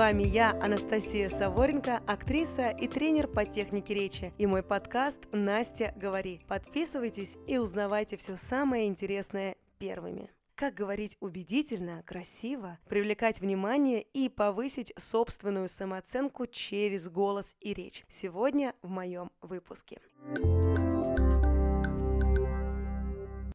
вами я, Анастасия Саворенко, актриса и тренер по технике речи, и мой подкаст «Настя, говори». Подписывайтесь и узнавайте все самое интересное первыми как говорить убедительно, красиво, привлекать внимание и повысить собственную самооценку через голос и речь. Сегодня в моем выпуске.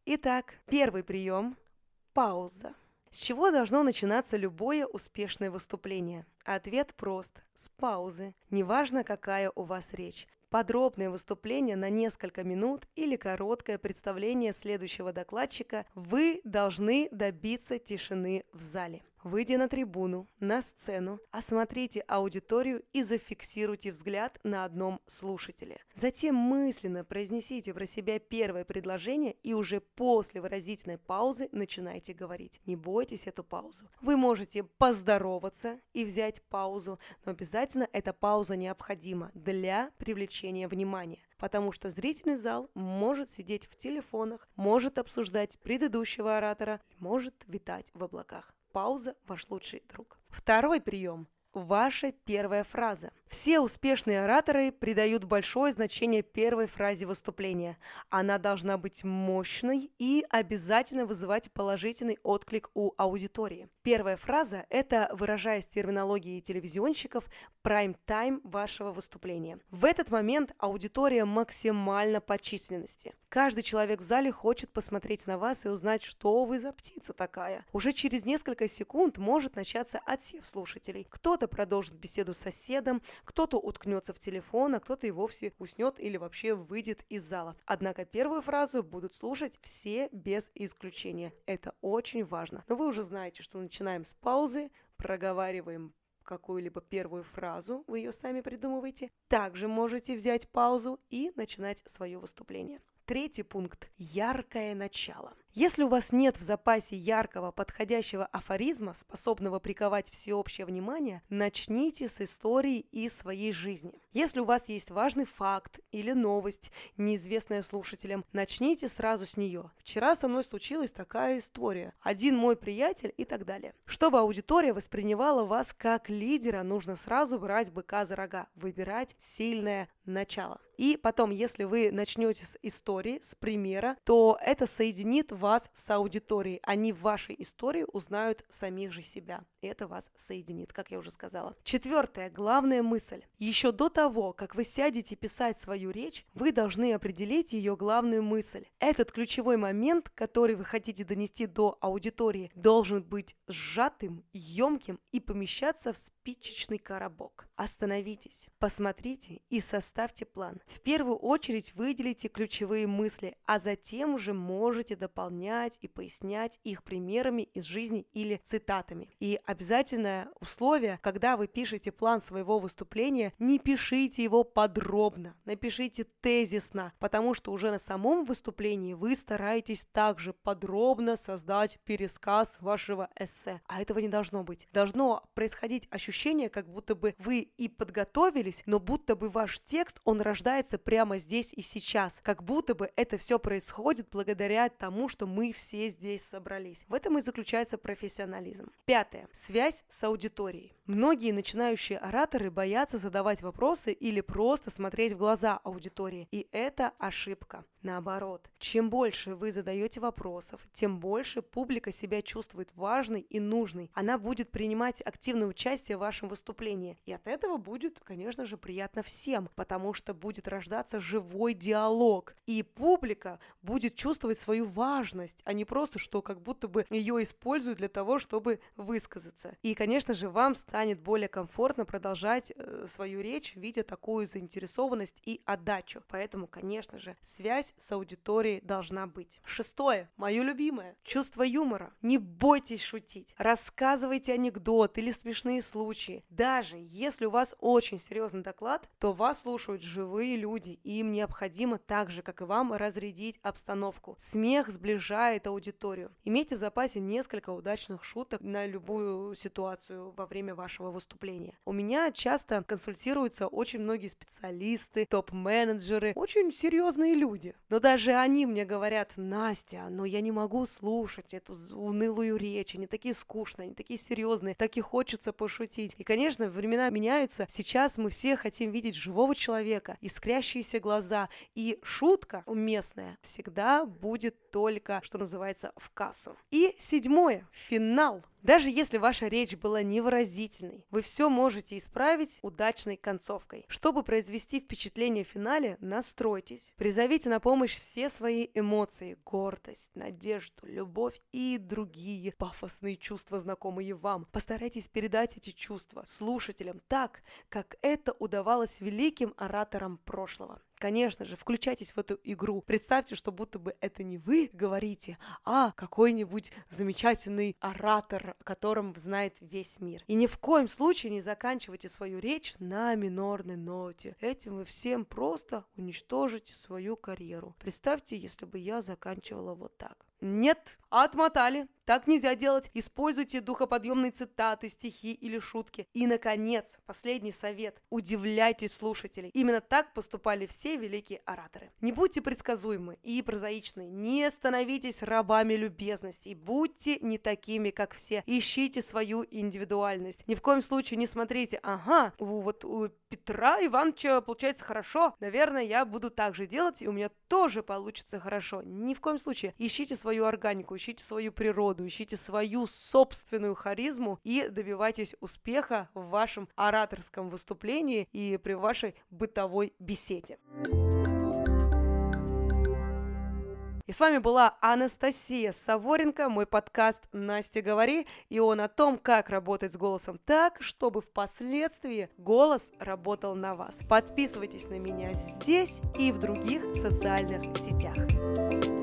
Итак, первый прием – пауза. С чего должно начинаться любое успешное выступление? Ответ прост – с паузы. Неважно, какая у вас речь. Подробное выступление на несколько минут или короткое представление следующего докладчика вы должны добиться тишины в зале. Выйдя на трибуну, на сцену, осмотрите аудиторию и зафиксируйте взгляд на одном слушателе. Затем мысленно произнесите про себя первое предложение и уже после выразительной паузы начинайте говорить. Не бойтесь эту паузу. Вы можете поздороваться и взять паузу, но обязательно эта пауза необходима для привлечения внимания потому что зрительный зал может сидеть в телефонах, может обсуждать предыдущего оратора, может витать в облаках. Пауза – ваш лучший друг. Второй прием – ваша первая фраза – все успешные ораторы придают большое значение первой фразе выступления. Она должна быть мощной и обязательно вызывать положительный отклик у аудитории. Первая фраза – это, выражаясь терминологией телевизионщиков, прайм-тайм вашего выступления. В этот момент аудитория максимально по численности. Каждый человек в зале хочет посмотреть на вас и узнать, что вы за птица такая. Уже через несколько секунд может начаться отсев слушателей. Кто-то продолжит беседу с соседом, кто-то уткнется в телефон, а кто-то и вовсе уснет или вообще выйдет из зала. Однако первую фразу будут слушать все без исключения. Это очень важно. Но вы уже знаете, что начинаем с паузы, проговариваем какую-либо первую фразу, вы ее сами придумываете. Также можете взять паузу и начинать свое выступление. Третий пункт – яркое начало. Если у вас нет в запасе яркого, подходящего афоризма, способного приковать всеобщее внимание, начните с истории из своей жизни. Если у вас есть важный факт или новость, неизвестная слушателям, начните сразу с нее. Вчера со мной случилась такая история. Один мой приятель и так далее. Чтобы аудитория воспринимала вас как лидера, нужно сразу брать быка за рога, выбирать сильное начало. И потом, если вы начнете с истории, с примера, то это соединит вас вас с аудиторией. Они в вашей истории узнают самих же себя. И это вас соединит, как я уже сказала. Четвертая, главная мысль. Еще до того, как вы сядете писать свою речь, вы должны определить ее главную мысль. Этот ключевой момент, который вы хотите донести до аудитории, должен быть сжатым, емким и помещаться в спичечный коробок. Остановитесь, посмотрите и составьте план. В первую очередь выделите ключевые мысли, а затем уже можете дополнять дополнять и пояснять их примерами из жизни или цитатами. И обязательное условие, когда вы пишете план своего выступления, не пишите его подробно, напишите тезисно, потому что уже на самом выступлении вы стараетесь также подробно создать пересказ вашего эссе. А этого не должно быть. Должно происходить ощущение, как будто бы вы и подготовились, но будто бы ваш текст, он рождается прямо здесь и сейчас. Как будто бы это все происходит благодаря тому, что что мы все здесь собрались. В этом и заключается профессионализм. Пятое. Связь с аудиторией. Многие начинающие ораторы боятся задавать вопросы или просто смотреть в глаза аудитории, и это ошибка. Наоборот, чем больше вы задаете вопросов, тем больше публика себя чувствует важной и нужной. Она будет принимать активное участие в вашем выступлении. И от этого будет, конечно же, приятно всем, потому что будет рождаться живой диалог. И публика будет чувствовать свою важность, а не просто, что как будто бы ее используют для того, чтобы высказаться. И, конечно же, вам станет более комфортно продолжать э, свою речь, видя такую заинтересованность и отдачу. Поэтому, конечно же, связь с аудиторией должна быть. Шестое, мое любимое, чувство юмора. Не бойтесь шутить. Рассказывайте анекдот или смешные случаи. Даже если у вас очень серьезный доклад, то вас слушают живые люди, и им необходимо так же, как и вам, разрядить обстановку. Смех сближает аудиторию. Имейте в запасе несколько удачных шуток на любую ситуацию во время вашего выступления. У меня часто консультируются очень многие специалисты, топ-менеджеры, очень серьезные люди. Но даже они мне говорят, Настя, но я не могу слушать эту унылую речь, они такие скучные, они такие серьезные, так и хочется пошутить. И, конечно, времена меняются. Сейчас мы все хотим видеть живого человека, искрящиеся глаза, и шутка уместная всегда будет только, что называется, в кассу. И седьмое, финал. Даже если ваша речь была невыразительной, вы все можете исправить удачной концовкой. Чтобы произвести впечатление в финале, настройтесь. Призовите на помощь все свои эмоции, гордость, надежду, любовь и другие пафосные чувства, знакомые вам. Постарайтесь передать эти чувства слушателям так, как это удавалось великим ораторам прошлого. Конечно же, включайтесь в эту игру. Представьте, что будто бы это не вы говорите, а какой-нибудь замечательный оратор, о котором знает весь мир. И ни в коем случае не заканчивайте свою речь на минорной ноте. Этим вы всем просто уничтожите свою карьеру. Представьте, если бы я заканчивала вот так. Нет, отмотали. Так нельзя делать. Используйте духоподъемные цитаты, стихи или шутки. И, наконец, последний совет. Удивляйте слушателей. Именно так поступали все великие ораторы. Не будьте предсказуемы и прозаичны. Не становитесь рабами любезности. Будьте не такими, как все. Ищите свою индивидуальность. Ни в коем случае не смотрите, ага, у, вот у Петра Ивановича получается хорошо. Наверное, я буду так же делать, и у меня тоже получится хорошо. Ни в коем случае. Ищите свою органику, ищите свою природу, ищите свою собственную харизму и добивайтесь успеха в вашем ораторском выступлении и при вашей бытовой беседе. И с вами была Анастасия Саворенко, мой подкаст «Настя, говори», и он о том, как работать с голосом так, чтобы впоследствии голос работал на вас. Подписывайтесь на меня здесь и в других социальных сетях.